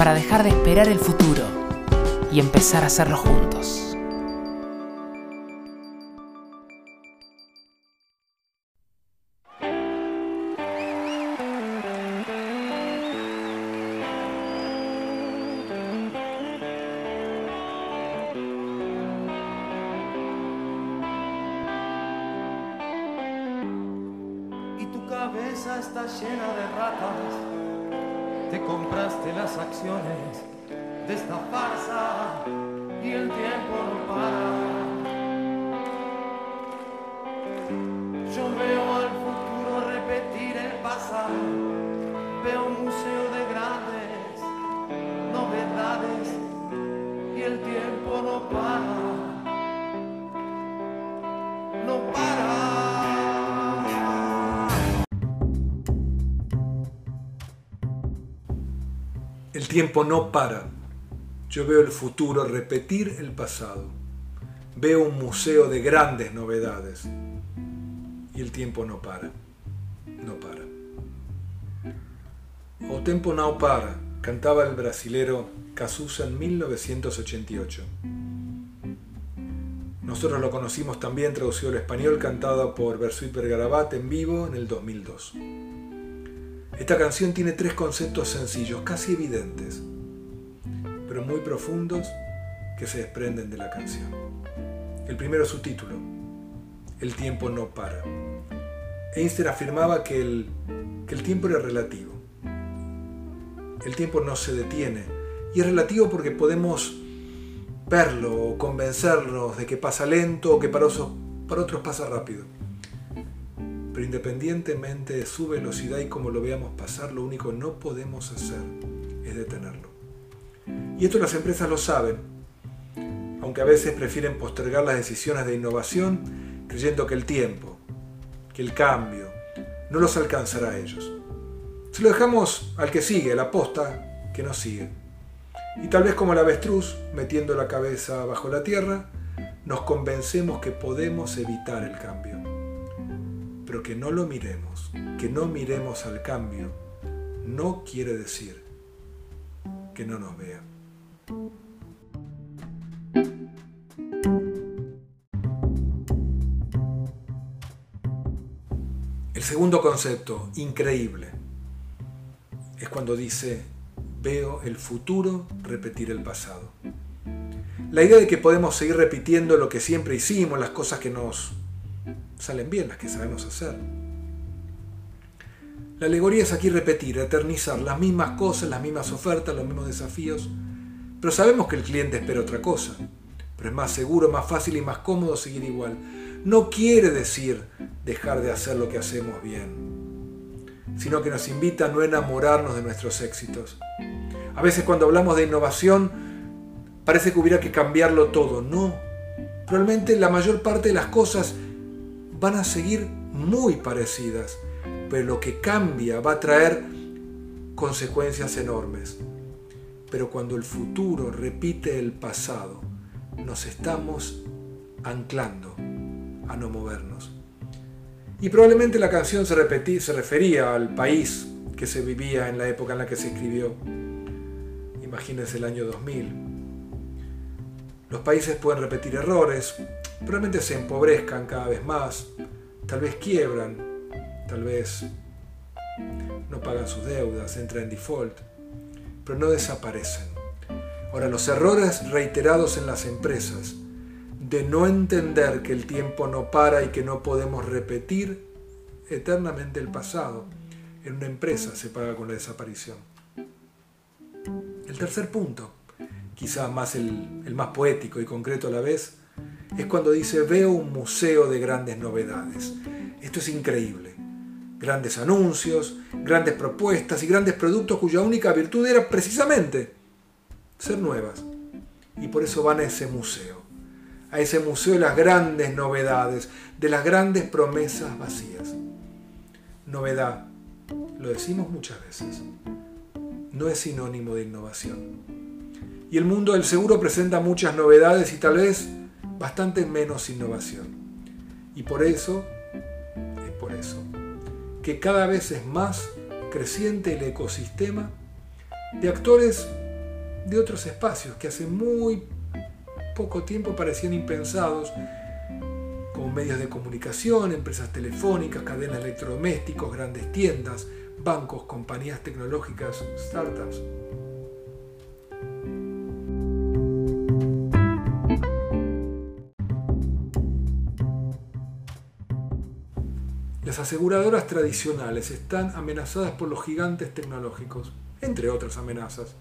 para dejar de esperar el futuro y empezar a hacerlo juntos. y tu cabeza está llena de ratas te compraste las acciones de esta farsa y el tiempo no para. Tiempo no para. Yo veo el futuro repetir el pasado. Veo un museo de grandes novedades. Y el tiempo no para. No para. O tempo não para, cantaba el brasilero Cazuza en 1988. Nosotros lo conocimos también traducido al español, cantado por Bersuit Vergarabat en vivo en el 2002. Esta canción tiene tres conceptos sencillos, casi evidentes, pero muy profundos que se desprenden de la canción. El primero es su título, El tiempo no para. Einstein afirmaba que el, tiempo era relativo. El tiempo no se detiene y es relativo porque podemos verlo o convencernos de que pasa lento o que para otros pasa rápido pero independientemente de su velocidad y como lo veamos pasar, lo único que no podemos hacer es detenerlo. Y esto las empresas lo saben, aunque a veces prefieren postergar las decisiones de innovación creyendo que el tiempo, que el cambio, no los alcanzará a ellos. Se lo dejamos al que sigue, la posta que nos sigue. Y tal vez como el avestruz, metiendo la cabeza bajo la tierra, nos convencemos que podemos evitar el cambio pero que no lo miremos, que no miremos al cambio, no quiere decir que no nos vea. El segundo concepto, increíble, es cuando dice, veo el futuro repetir el pasado. La idea de que podemos seguir repitiendo lo que siempre hicimos, las cosas que nos salen bien las que sabemos hacer. La alegoría es aquí repetir, eternizar las mismas cosas, las mismas ofertas, los mismos desafíos, pero sabemos que el cliente espera otra cosa. Pero es más seguro, más fácil y más cómodo seguir igual. No quiere decir dejar de hacer lo que hacemos bien, sino que nos invita a no enamorarnos de nuestros éxitos. A veces cuando hablamos de innovación parece que hubiera que cambiarlo todo. No, probablemente la mayor parte de las cosas van a seguir muy parecidas, pero lo que cambia va a traer consecuencias enormes. Pero cuando el futuro repite el pasado, nos estamos anclando a no movernos. Y probablemente la canción se, repetí, se refería al país que se vivía en la época en la que se escribió. Imagínense el año 2000. Los países pueden repetir errores, probablemente se empobrezcan cada vez más, tal vez quiebran, tal vez no pagan sus deudas, entran en default, pero no desaparecen. Ahora, los errores reiterados en las empresas de no entender que el tiempo no para y que no podemos repetir eternamente el pasado, en una empresa se paga con la desaparición. El tercer punto, quizá más el más poético y concreto a la vez, es cuando dice, veo un museo de grandes novedades. Esto es increíble. Grandes anuncios, grandes propuestas y grandes productos cuya única virtud era precisamente ser nuevas. Y por eso van a ese museo, a ese museo de las grandes novedades, de las grandes promesas vacías. Novedad, lo decimos muchas veces, no es sinónimo de innovación. Y el mundo del seguro presenta muchas novedades y tal vez bastante menos innovación. Y por eso, es por eso, que cada vez es más creciente el ecosistema de actores de otros espacios que hace muy poco tiempo parecían impensados, como medios de comunicación, empresas telefónicas, cadenas electrodomésticos, grandes tiendas, bancos, compañías tecnológicas, startups. Aseguradoras tradicionales están amenazadas por los gigantes tecnológicos, entre otras amenazas.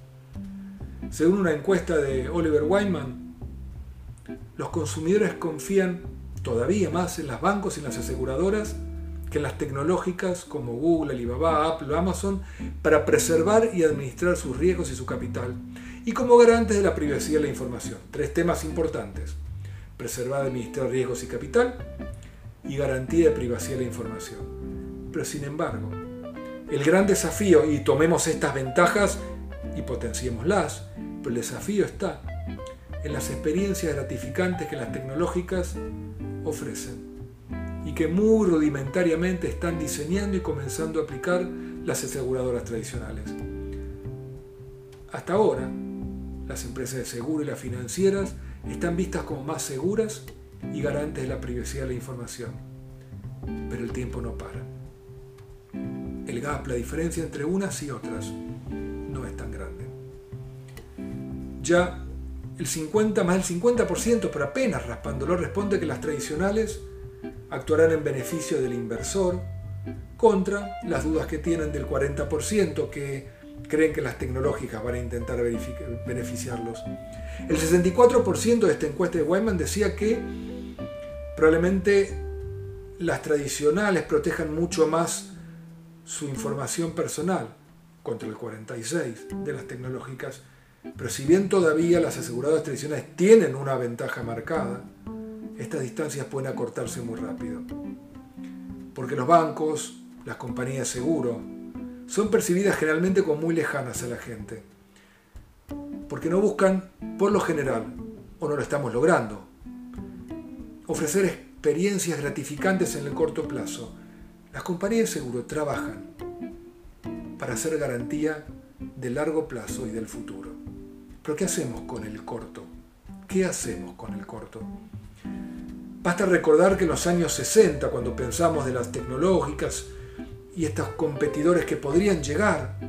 Según una encuesta de Oliver Wyman, los consumidores confían todavía más en los bancos y en las aseguradoras que en las tecnológicas como Google, Alibaba, Apple Amazon para preservar y administrar sus riesgos y su capital, y como garantes de la privacidad de la información. Tres temas importantes. Preservar, administrar riesgos y capital y garantía de privacidad de la información. Pero sin embargo, el gran desafío, y tomemos estas ventajas y potenciémoslas, pero el desafío está en las experiencias gratificantes que las tecnológicas ofrecen y que muy rudimentariamente están diseñando y comenzando a aplicar las aseguradoras tradicionales. Hasta ahora, las empresas de seguro y las financieras están vistas como más seguras y garantes de la privacidad de la información. Pero el tiempo no para. El gap, la diferencia entre unas y otras, no es tan grande. Ya el 50 más el 50%, pero apenas raspándolo, responde que las tradicionales actuarán en beneficio del inversor contra las dudas que tienen del 40% que creen que las tecnológicas van a intentar beneficiarlos. El 64% de esta encuesta de Wyman decía que probablemente las tradicionales protejan mucho más su información personal contra el 46% de las tecnológicas, pero si bien todavía las aseguradoras tradicionales tienen una ventaja marcada, estas distancias pueden acortarse muy rápido. Porque los bancos, las compañías de seguro, son percibidas generalmente como muy lejanas a la gente. Porque no buscan, por lo general, o no lo estamos logrando, ofrecer experiencias gratificantes en el corto plazo. Las compañías de seguro trabajan para hacer garantía de largo plazo y del futuro. Pero ¿qué hacemos con el corto? ¿Qué hacemos con el corto? Basta recordar que en los años 60, cuando pensamos de las tecnológicas y estos competidores que podrían llegar,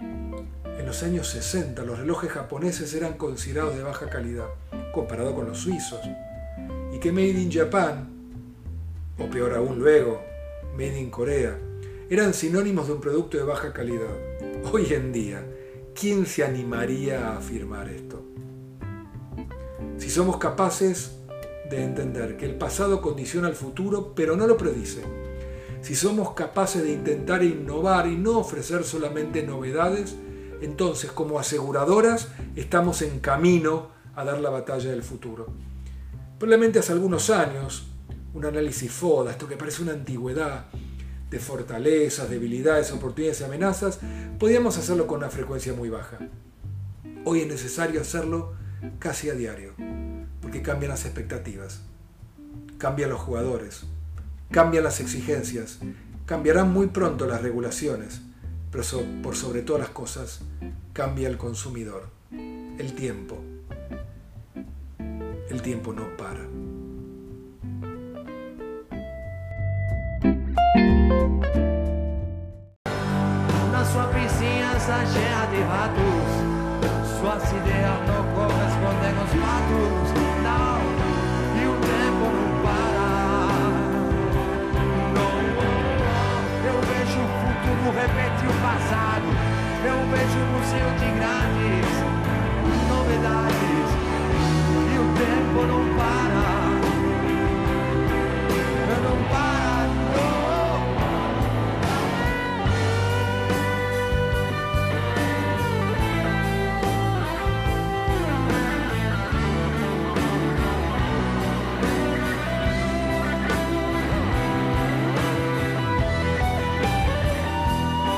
en los años 60 los relojes japoneses eran considerados de baja calidad, comparado con los suizos, y que Made in Japan, o peor aún luego, Made in Corea, eran sinónimos de un producto de baja calidad. Hoy en día, ¿quién se animaría a afirmar esto? Si somos capaces de entender que el pasado condiciona el futuro, pero no lo predice. Si somos capaces de intentar innovar y no ofrecer solamente novedades, entonces como aseguradoras estamos en camino a dar la batalla del futuro. Probablemente hace algunos años, un análisis FODA, esto que parece una antigüedad, de fortalezas, debilidades, oportunidades y amenazas, podíamos hacerlo con una frecuencia muy baja. Hoy es necesario hacerlo casi a diario porque cambian las expectativas, cambian los jugadores, cambian las exigencias, cambiarán muy pronto las regulaciones, pero por sobre todas las cosas cambia el consumidor, el tiempo. El tiempo no para. Na sua piscina cheia de ratos, suas ideias não correspondem aos fatos.